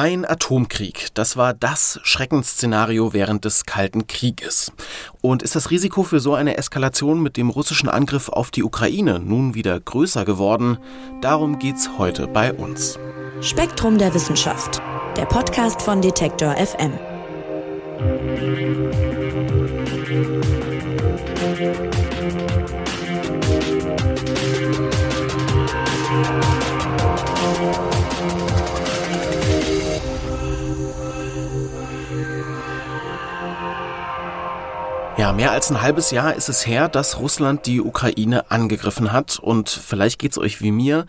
Ein Atomkrieg, das war das Schreckensszenario während des Kalten Krieges. Und ist das Risiko für so eine Eskalation mit dem russischen Angriff auf die Ukraine nun wieder größer geworden? Darum geht's heute bei uns. Spektrum der Wissenschaft, der Podcast von Detektor FM. Ja, mehr als ein halbes Jahr ist es her, dass Russland die Ukraine angegriffen hat. Und vielleicht geht's euch wie mir,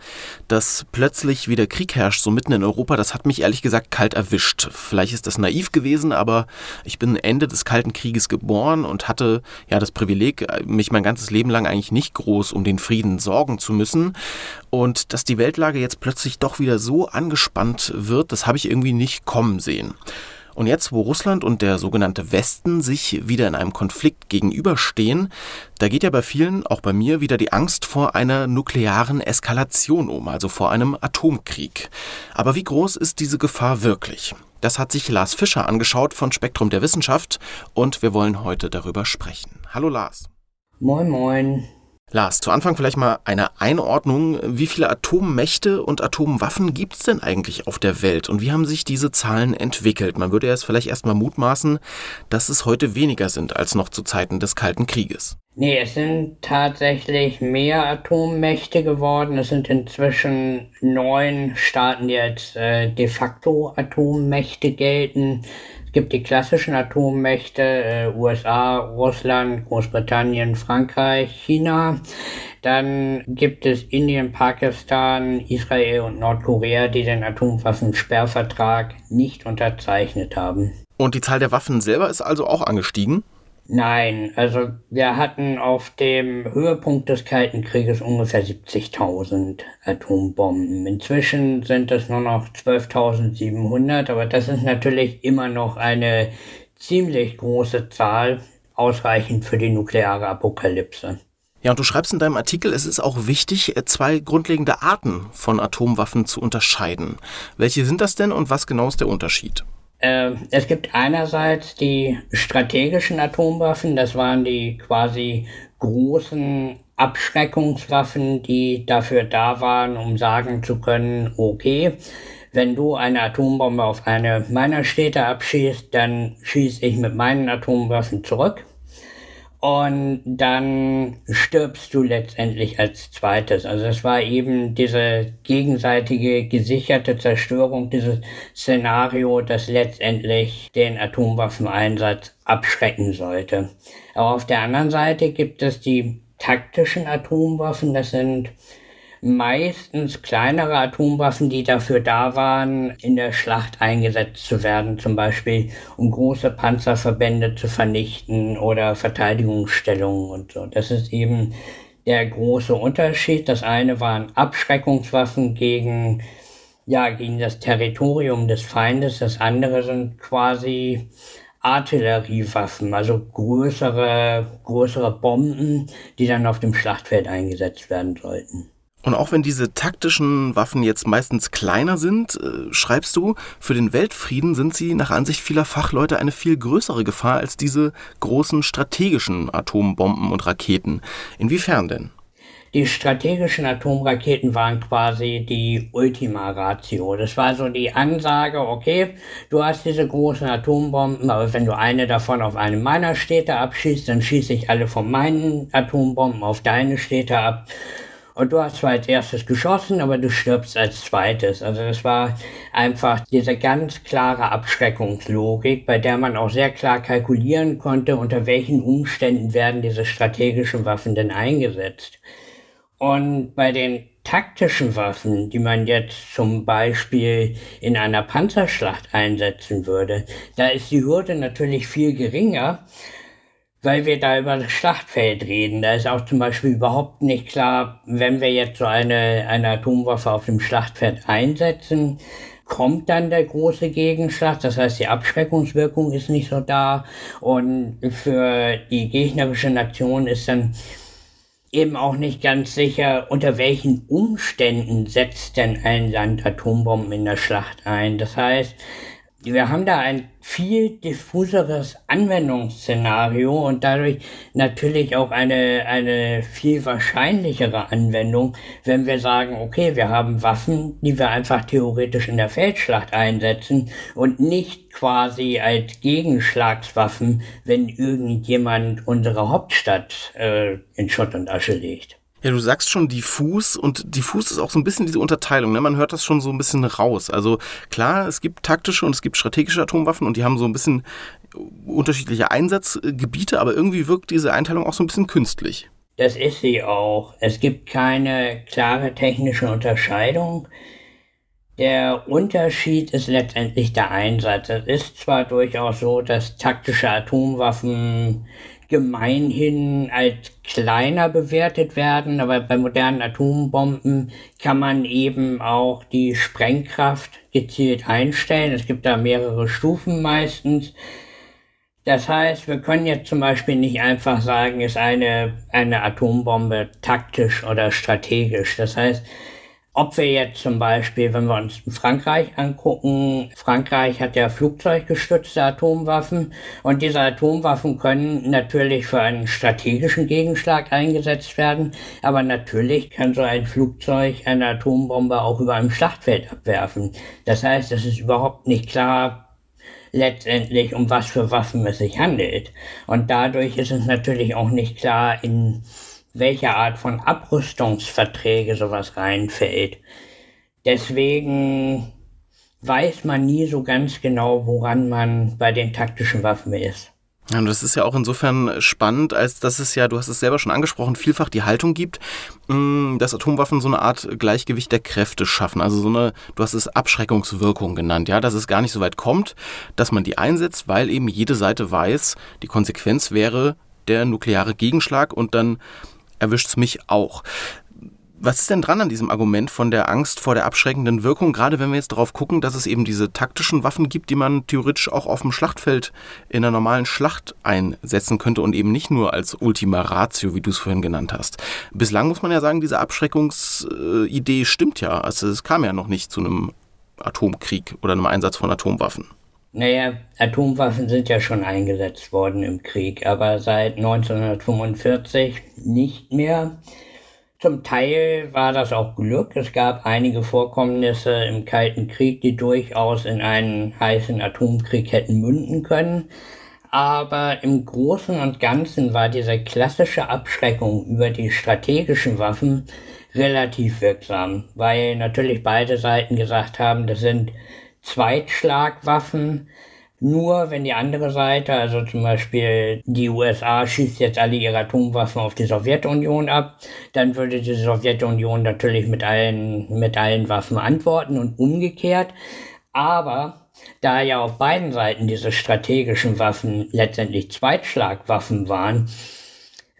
dass plötzlich wieder Krieg herrscht, so mitten in Europa. Das hat mich ehrlich gesagt kalt erwischt. Vielleicht ist das naiv gewesen, aber ich bin Ende des Kalten Krieges geboren und hatte ja das Privileg, mich mein ganzes Leben lang eigentlich nicht groß um den Frieden sorgen zu müssen. Und dass die Weltlage jetzt plötzlich doch wieder so angespannt wird, das habe ich irgendwie nicht kommen sehen. Und jetzt, wo Russland und der sogenannte Westen sich wieder in einem Konflikt gegenüberstehen, da geht ja bei vielen, auch bei mir, wieder die Angst vor einer nuklearen Eskalation um, also vor einem Atomkrieg. Aber wie groß ist diese Gefahr wirklich? Das hat sich Lars Fischer angeschaut von Spektrum der Wissenschaft und wir wollen heute darüber sprechen. Hallo Lars. Moin, moin. Lars, zu Anfang vielleicht mal eine Einordnung. Wie viele Atommächte und Atomwaffen gibt es denn eigentlich auf der Welt und wie haben sich diese Zahlen entwickelt? Man würde jetzt vielleicht erstmal mutmaßen, dass es heute weniger sind als noch zu Zeiten des Kalten Krieges. Nee, es sind tatsächlich mehr Atommächte geworden. Es sind inzwischen neun Staaten, die als äh, de facto Atommächte gelten. Es gibt die klassischen Atommächte, äh, USA, Russland, Großbritannien, Frankreich, China. Dann gibt es Indien, Pakistan, Israel und Nordkorea, die den Atomwaffensperrvertrag nicht unterzeichnet haben. Und die Zahl der Waffen selber ist also auch angestiegen? Nein, also wir hatten auf dem Höhepunkt des Kalten Krieges ungefähr 70.000 Atombomben. Inzwischen sind es nur noch 12.700, aber das ist natürlich immer noch eine ziemlich große Zahl, ausreichend für die nukleare Apokalypse. Ja, und du schreibst in deinem Artikel, es ist auch wichtig, zwei grundlegende Arten von Atomwaffen zu unterscheiden. Welche sind das denn und was genau ist der Unterschied? Äh, es gibt einerseits die strategischen Atomwaffen, das waren die quasi großen Abschreckungswaffen, die dafür da waren, um sagen zu können, okay, wenn du eine Atombombe auf eine meiner Städte abschießt, dann schieße ich mit meinen Atomwaffen zurück. Und dann stirbst du letztendlich als zweites. Also es war eben diese gegenseitige gesicherte Zerstörung, dieses Szenario, das letztendlich den Atomwaffeneinsatz abschrecken sollte. Aber auf der anderen Seite gibt es die taktischen Atomwaffen. Das sind meistens kleinere Atomwaffen, die dafür da waren, in der Schlacht eingesetzt zu werden, zum Beispiel um große Panzerverbände zu vernichten oder Verteidigungsstellungen und so. Das ist eben der große Unterschied. Das eine waren Abschreckungswaffen gegen ja, gegen das Territorium des Feindes. Das andere sind quasi Artilleriewaffen, also größere, größere Bomben, die dann auf dem Schlachtfeld eingesetzt werden sollten. Und auch wenn diese taktischen Waffen jetzt meistens kleiner sind, äh, schreibst du, für den Weltfrieden sind sie nach Ansicht vieler Fachleute eine viel größere Gefahr als diese großen strategischen Atombomben und Raketen. Inwiefern denn? Die strategischen Atomraketen waren quasi die Ultima Ratio. Das war so die Ansage, okay, du hast diese großen Atombomben, aber wenn du eine davon auf eine meiner Städte abschießt, dann schieße ich alle von meinen Atombomben auf deine Städte ab. Und du hast zwar als erstes geschossen, aber du stirbst als zweites. Also das war einfach diese ganz klare Abschreckungslogik, bei der man auch sehr klar kalkulieren konnte, unter welchen Umständen werden diese strategischen Waffen denn eingesetzt. Und bei den taktischen Waffen, die man jetzt zum Beispiel in einer Panzerschlacht einsetzen würde, da ist die Hürde natürlich viel geringer, weil wir da über das Schlachtfeld reden. Da ist auch zum Beispiel überhaupt nicht klar, wenn wir jetzt so eine, eine Atomwaffe auf dem Schlachtfeld einsetzen, kommt dann der große Gegenschlag. Das heißt, die Abschreckungswirkung ist nicht so da. Und für die gegnerische Nation ist dann eben auch nicht ganz sicher, unter welchen Umständen setzt denn ein Land Atombomben in der Schlacht ein. Das heißt, wir haben da ein viel diffuseres Anwendungsszenario und dadurch natürlich auch eine, eine viel wahrscheinlichere Anwendung, wenn wir sagen, okay, wir haben Waffen, die wir einfach theoretisch in der Feldschlacht einsetzen und nicht quasi als Gegenschlagswaffen, wenn irgendjemand unsere Hauptstadt äh, in Schutt und Asche legt. Ja, du sagst schon diffus und diffus ist auch so ein bisschen diese Unterteilung. Ne? Man hört das schon so ein bisschen raus. Also klar, es gibt taktische und es gibt strategische Atomwaffen und die haben so ein bisschen unterschiedliche Einsatzgebiete, aber irgendwie wirkt diese Einteilung auch so ein bisschen künstlich. Das ist sie auch. Es gibt keine klare technische Unterscheidung. Der Unterschied ist letztendlich der Einsatz. Es ist zwar durchaus so, dass taktische Atomwaffen gemeinhin als kleiner bewertet werden, aber bei modernen Atombomben kann man eben auch die Sprengkraft gezielt einstellen. Es gibt da mehrere Stufen meistens. Das heißt, wir können jetzt zum Beispiel nicht einfach sagen, ist eine, eine Atombombe taktisch oder strategisch. Das heißt, ob wir jetzt zum Beispiel, wenn wir uns Frankreich angucken, Frankreich hat ja flugzeuggestützte Atomwaffen und diese Atomwaffen können natürlich für einen strategischen Gegenschlag eingesetzt werden, aber natürlich kann so ein Flugzeug eine Atombombe auch über einem Schlachtfeld abwerfen. Das heißt, es ist überhaupt nicht klar, letztendlich um was für Waffen es sich handelt. Und dadurch ist es natürlich auch nicht klar, in welche Art von Abrüstungsverträge sowas reinfällt. Deswegen weiß man nie so ganz genau, woran man bei den taktischen Waffen ist. Ja, und das ist ja auch insofern spannend, als dass es ja, du hast es selber schon angesprochen, vielfach die Haltung gibt, mm, dass Atomwaffen so eine Art Gleichgewicht der Kräfte schaffen. Also so eine, du hast es Abschreckungswirkung genannt, ja, dass es gar nicht so weit kommt, dass man die einsetzt, weil eben jede Seite weiß, die Konsequenz wäre der nukleare Gegenschlag und dann erwischt es mich auch. Was ist denn dran an diesem Argument von der Angst vor der abschreckenden Wirkung, gerade wenn wir jetzt darauf gucken, dass es eben diese taktischen Waffen gibt, die man theoretisch auch auf dem Schlachtfeld in einer normalen Schlacht einsetzen könnte und eben nicht nur als Ultima Ratio, wie du es vorhin genannt hast. Bislang muss man ja sagen, diese Abschreckungsidee stimmt ja. Also es kam ja noch nicht zu einem Atomkrieg oder einem Einsatz von Atomwaffen. Naja, Atomwaffen sind ja schon eingesetzt worden im Krieg, aber seit 1945 nicht mehr. Zum Teil war das auch Glück. Es gab einige Vorkommnisse im Kalten Krieg, die durchaus in einen heißen Atomkrieg hätten münden können. Aber im Großen und Ganzen war diese klassische Abschreckung über die strategischen Waffen relativ wirksam, weil natürlich beide Seiten gesagt haben, das sind Zweitschlagwaffen nur, wenn die andere Seite, also zum Beispiel die USA schießt jetzt alle ihre Atomwaffen auf die Sowjetunion ab, dann würde die Sowjetunion natürlich mit allen, mit allen Waffen antworten und umgekehrt. Aber da ja auf beiden Seiten diese strategischen Waffen letztendlich Zweitschlagwaffen waren,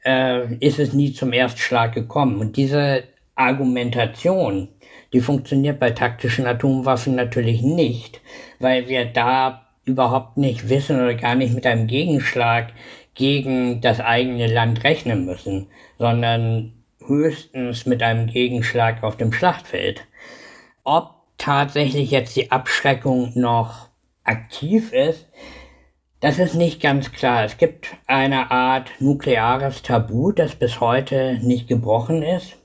äh, ist es nie zum Erstschlag gekommen. Und diese Argumentation, die funktioniert bei taktischen Atomwaffen natürlich nicht, weil wir da überhaupt nicht wissen oder gar nicht mit einem Gegenschlag gegen das eigene Land rechnen müssen, sondern höchstens mit einem Gegenschlag auf dem Schlachtfeld. Ob tatsächlich jetzt die Abschreckung noch aktiv ist, das ist nicht ganz klar. Es gibt eine Art nukleares Tabu, das bis heute nicht gebrochen ist.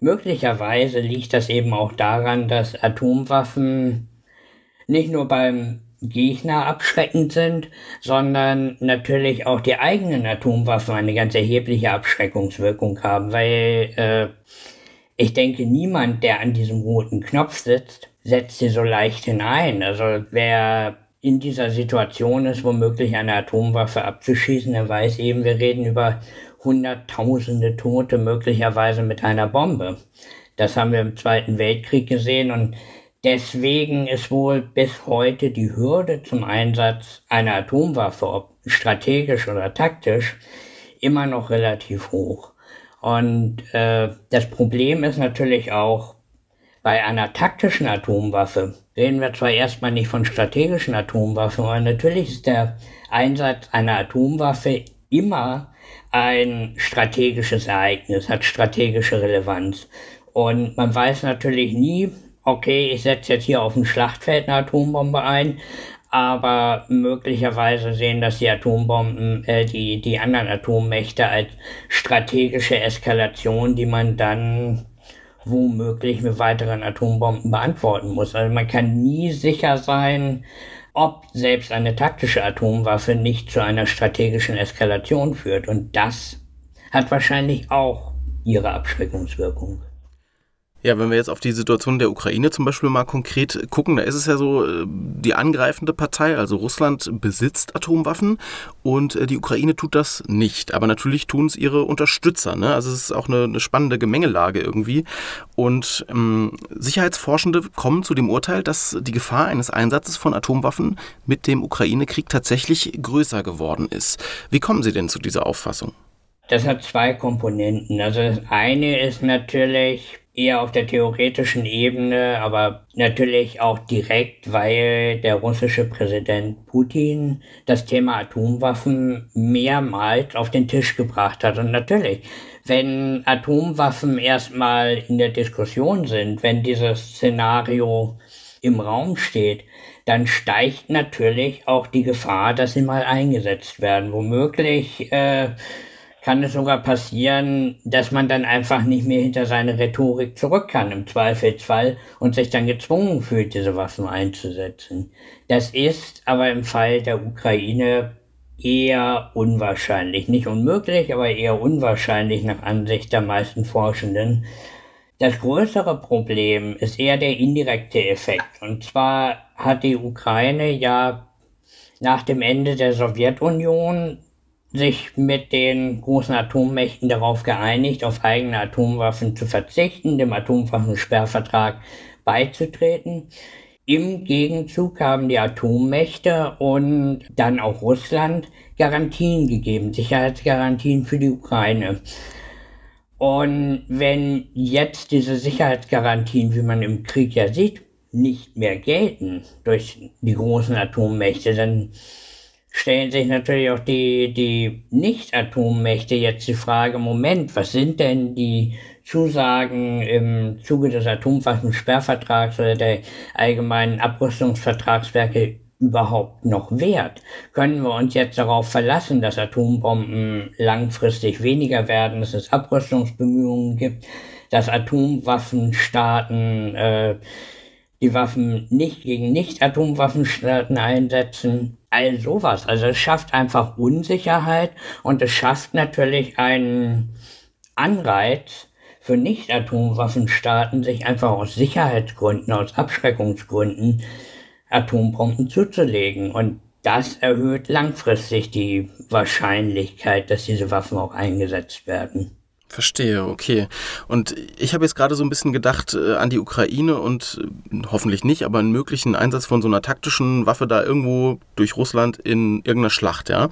Möglicherweise liegt das eben auch daran, dass Atomwaffen nicht nur beim Gegner abschreckend sind, sondern natürlich auch die eigenen Atomwaffen eine ganz erhebliche Abschreckungswirkung haben, weil äh, ich denke, niemand, der an diesem roten Knopf sitzt, setzt sie so leicht hinein. Also wer in dieser Situation ist, womöglich eine Atomwaffe abzuschießen, der weiß eben, wir reden über Hunderttausende Tote möglicherweise mit einer Bombe. Das haben wir im Zweiten Weltkrieg gesehen und deswegen ist wohl bis heute die Hürde zum Einsatz einer Atomwaffe, ob strategisch oder taktisch, immer noch relativ hoch. Und äh, das Problem ist natürlich auch, bei einer taktischen Atomwaffe reden wir zwar erstmal nicht von strategischen Atomwaffen, aber natürlich ist der Einsatz einer Atomwaffe immer ein strategisches Ereignis, hat strategische Relevanz. Und man weiß natürlich nie, okay, ich setze jetzt hier auf dem Schlachtfeld eine Atombombe ein, aber möglicherweise sehen das die Atombomben, äh, die, die anderen Atommächte als strategische Eskalation, die man dann womöglich mit weiteren Atombomben beantworten muss. Also man kann nie sicher sein, ob selbst eine taktische Atomwaffe nicht zu einer strategischen Eskalation führt. Und das hat wahrscheinlich auch ihre Abschreckungswirkung. Ja, wenn wir jetzt auf die Situation der Ukraine zum Beispiel mal konkret gucken, da ist es ja so, äh, die angreifende Partei, also Russland, besitzt Atomwaffen und äh, die Ukraine tut das nicht. Aber natürlich tun es ihre Unterstützer. Ne? Also es ist auch eine, eine spannende Gemengelage irgendwie. Und ähm, Sicherheitsforschende kommen zu dem Urteil, dass die Gefahr eines Einsatzes von Atomwaffen mit dem Ukraine-Krieg tatsächlich größer geworden ist. Wie kommen Sie denn zu dieser Auffassung? Das hat zwei Komponenten. Also das eine ist natürlich eher auf der theoretischen Ebene, aber natürlich auch direkt, weil der russische Präsident Putin das Thema Atomwaffen mehrmals auf den Tisch gebracht hat. Und natürlich, wenn Atomwaffen erstmal in der Diskussion sind, wenn dieses Szenario im Raum steht, dann steigt natürlich auch die Gefahr, dass sie mal eingesetzt werden. Womöglich äh, kann es sogar passieren, dass man dann einfach nicht mehr hinter seine Rhetorik zurück kann im Zweifelsfall und sich dann gezwungen fühlt, diese Waffen einzusetzen. Das ist aber im Fall der Ukraine eher unwahrscheinlich. Nicht unmöglich, aber eher unwahrscheinlich nach Ansicht der meisten Forschenden. Das größere Problem ist eher der indirekte Effekt. Und zwar hat die Ukraine ja nach dem Ende der Sowjetunion sich mit den großen Atommächten darauf geeinigt, auf eigene Atomwaffen zu verzichten, dem Atomwaffensperrvertrag beizutreten. Im Gegenzug haben die Atommächte und dann auch Russland Garantien gegeben, Sicherheitsgarantien für die Ukraine. Und wenn jetzt diese Sicherheitsgarantien, wie man im Krieg ja sieht, nicht mehr gelten durch die großen Atommächte, dann stellen sich natürlich auch die, die Nicht-Atommächte jetzt die Frage, Moment, was sind denn die Zusagen im Zuge des Atomwaffensperrvertrags oder der allgemeinen Abrüstungsvertragswerke überhaupt noch wert? Können wir uns jetzt darauf verlassen, dass Atombomben langfristig weniger werden, dass es Abrüstungsbemühungen gibt, dass Atomwaffenstaaten äh, die Waffen nicht gegen Nicht-Atomwaffenstaaten einsetzen. All sowas. Also es schafft einfach Unsicherheit und es schafft natürlich einen Anreiz für Nicht-Atomwaffenstaaten, sich einfach aus Sicherheitsgründen, aus Abschreckungsgründen Atombomben zuzulegen. Und das erhöht langfristig die Wahrscheinlichkeit, dass diese Waffen auch eingesetzt werden. Verstehe, okay. Und ich habe jetzt gerade so ein bisschen gedacht äh, an die Ukraine und äh, hoffentlich nicht, aber einen möglichen Einsatz von so einer taktischen Waffe da irgendwo durch Russland in irgendeiner Schlacht, ja.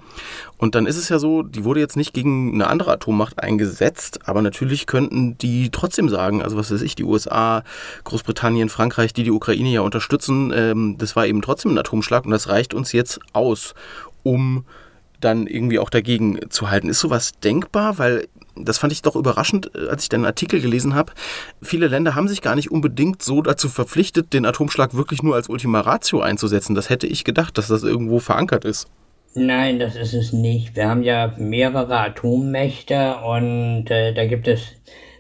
Und dann ist es ja so, die wurde jetzt nicht gegen eine andere Atommacht eingesetzt, aber natürlich könnten die trotzdem sagen, also was weiß ich, die USA, Großbritannien, Frankreich, die die Ukraine ja unterstützen, ähm, das war eben trotzdem ein Atomschlag und das reicht uns jetzt aus, um dann irgendwie auch dagegen zu halten. Ist sowas denkbar? Weil das fand ich doch überraschend, äh, als ich deinen Artikel gelesen habe. Viele Länder haben sich gar nicht unbedingt so dazu verpflichtet, den Atomschlag wirklich nur als Ultima Ratio einzusetzen. Das hätte ich gedacht, dass das irgendwo verankert ist. Nein, das ist es nicht. Wir haben ja mehrere Atommächte und äh, da gibt es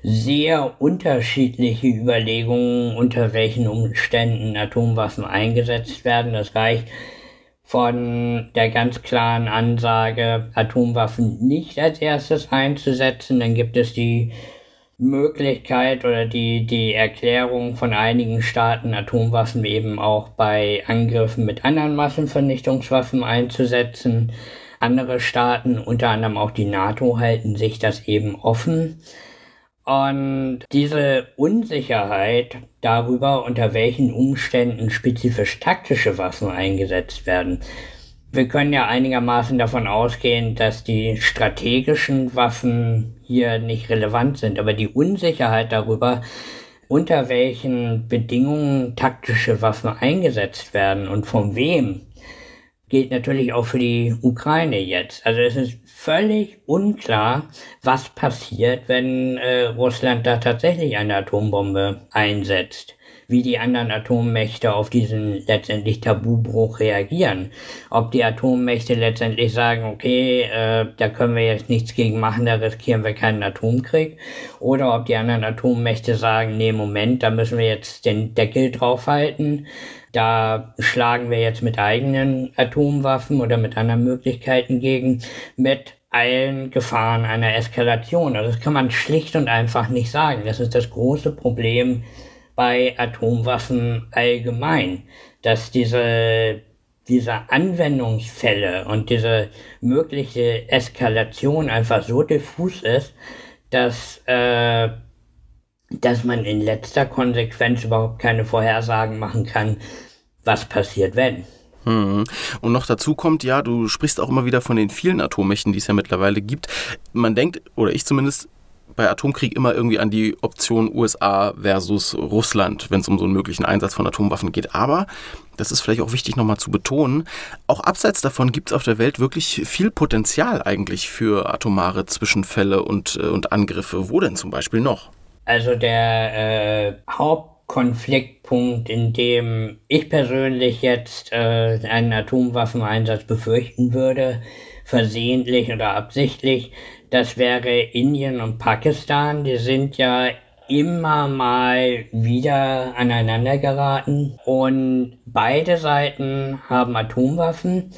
sehr unterschiedliche Überlegungen, unter welchen Umständen Atomwaffen eingesetzt werden. Das reicht von der ganz klaren Ansage, Atomwaffen nicht als erstes einzusetzen. Dann gibt es die Möglichkeit oder die, die Erklärung von einigen Staaten, Atomwaffen eben auch bei Angriffen mit anderen Massenvernichtungswaffen einzusetzen. Andere Staaten, unter anderem auch die NATO, halten sich das eben offen. Und diese Unsicherheit darüber, unter welchen Umständen spezifisch taktische Waffen eingesetzt werden. Wir können ja einigermaßen davon ausgehen, dass die strategischen Waffen hier nicht relevant sind, aber die Unsicherheit darüber, unter welchen Bedingungen taktische Waffen eingesetzt werden und von wem, gilt natürlich auch für die Ukraine jetzt. Also es ist völlig unklar, was passiert, wenn äh, Russland da tatsächlich eine Atombombe einsetzt wie die anderen Atommächte auf diesen letztendlich Tabubruch reagieren. Ob die Atommächte letztendlich sagen, okay, äh, da können wir jetzt nichts gegen machen, da riskieren wir keinen Atomkrieg, oder ob die anderen Atommächte sagen, nee, Moment, da müssen wir jetzt den Deckel draufhalten. Da schlagen wir jetzt mit eigenen Atomwaffen oder mit anderen Möglichkeiten gegen, mit allen Gefahren einer Eskalation. Also das kann man schlicht und einfach nicht sagen. Das ist das große Problem bei Atomwaffen allgemein, dass diese, diese Anwendungsfälle und diese mögliche Eskalation einfach so diffus ist, dass, äh, dass man in letzter Konsequenz überhaupt keine Vorhersagen machen kann, was passiert, wenn. Hm. Und noch dazu kommt, ja, du sprichst auch immer wieder von den vielen Atommächten, die es ja mittlerweile gibt. Man denkt, oder ich zumindest, bei Atomkrieg immer irgendwie an die Option USA versus Russland, wenn es um so einen möglichen Einsatz von Atomwaffen geht. Aber, das ist vielleicht auch wichtig nochmal zu betonen, auch abseits davon gibt es auf der Welt wirklich viel Potenzial eigentlich für atomare Zwischenfälle und, äh, und Angriffe. Wo denn zum Beispiel noch? Also der äh, Hauptkonfliktpunkt, in dem ich persönlich jetzt äh, einen Atomwaffeneinsatz befürchten würde, versehentlich oder absichtlich, das wäre Indien und Pakistan. Die sind ja immer mal wieder aneinander geraten und beide Seiten haben Atomwaffen.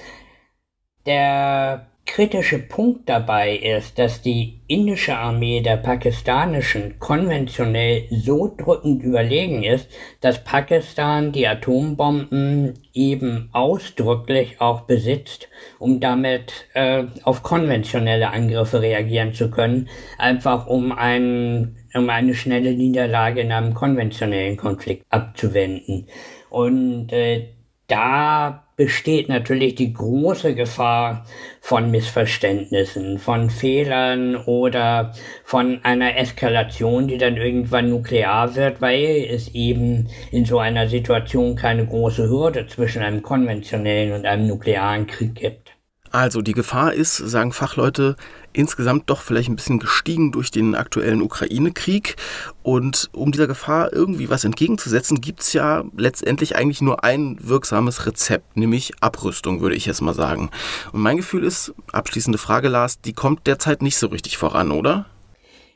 Der kritische Punkt dabei ist, dass die indische Armee der pakistanischen konventionell so drückend überlegen ist, dass Pakistan die Atombomben eben ausdrücklich auch besitzt, um damit äh, auf konventionelle Angriffe reagieren zu können, einfach um, ein, um eine schnelle Niederlage in einem konventionellen Konflikt abzuwenden. Und äh, da besteht natürlich die große Gefahr von Missverständnissen, von Fehlern oder von einer Eskalation, die dann irgendwann nuklear wird, weil es eben in so einer Situation keine große Hürde zwischen einem konventionellen und einem nuklearen Krieg gibt. Also die Gefahr ist, sagen Fachleute, insgesamt doch vielleicht ein bisschen gestiegen durch den aktuellen Ukraine-Krieg. Und um dieser Gefahr irgendwie was entgegenzusetzen, gibt es ja letztendlich eigentlich nur ein wirksames Rezept, nämlich Abrüstung, würde ich jetzt mal sagen. Und mein Gefühl ist, abschließende Frage, Lars, die kommt derzeit nicht so richtig voran, oder?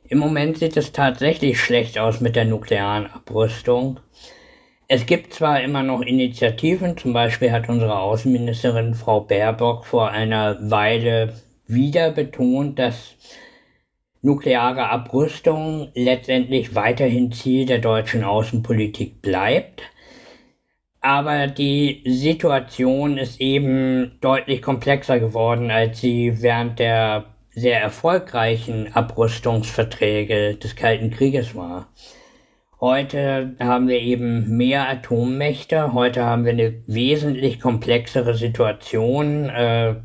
Im Moment sieht es tatsächlich schlecht aus mit der nuklearen Abrüstung. Es gibt zwar immer noch Initiativen, zum Beispiel hat unsere Außenministerin Frau Baerbock vor einer Weile wieder betont, dass nukleare Abrüstung letztendlich weiterhin Ziel der deutschen Außenpolitik bleibt. Aber die Situation ist eben deutlich komplexer geworden, als sie während der sehr erfolgreichen Abrüstungsverträge des Kalten Krieges war. Heute haben wir eben mehr Atommächte, heute haben wir eine wesentlich komplexere Situation, äh,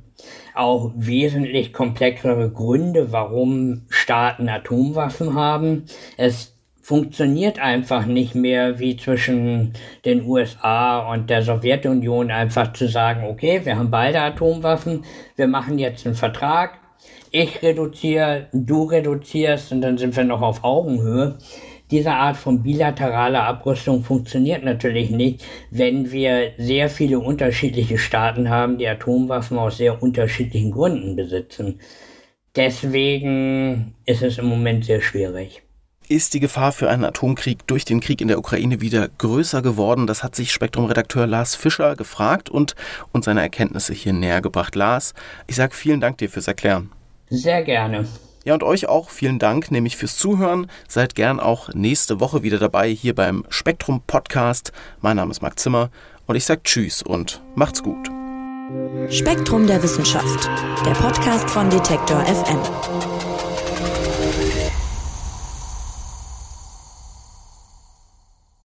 auch wesentlich komplexere Gründe, warum Staaten Atomwaffen haben. Es funktioniert einfach nicht mehr wie zwischen den USA und der Sowjetunion einfach zu sagen, okay, wir haben beide Atomwaffen, wir machen jetzt einen Vertrag, ich reduziere, du reduzierst und dann sind wir noch auf Augenhöhe. Diese Art von bilateraler Abrüstung funktioniert natürlich nicht, wenn wir sehr viele unterschiedliche Staaten haben, die Atomwaffen aus sehr unterschiedlichen Gründen besitzen. Deswegen ist es im Moment sehr schwierig. Ist die Gefahr für einen Atomkrieg durch den Krieg in der Ukraine wieder größer geworden? Das hat sich Spektrum-Redakteur Lars Fischer gefragt und uns seine Erkenntnisse hier näher gebracht. Lars, ich sage vielen Dank dir fürs Erklären. Sehr gerne. Ja, und euch auch vielen Dank, nämlich fürs Zuhören. Seid gern auch nächste Woche wieder dabei hier beim Spektrum Podcast. Mein Name ist Marc Zimmer und ich sage Tschüss und macht's gut. Spektrum der Wissenschaft, der Podcast von Detektor FM.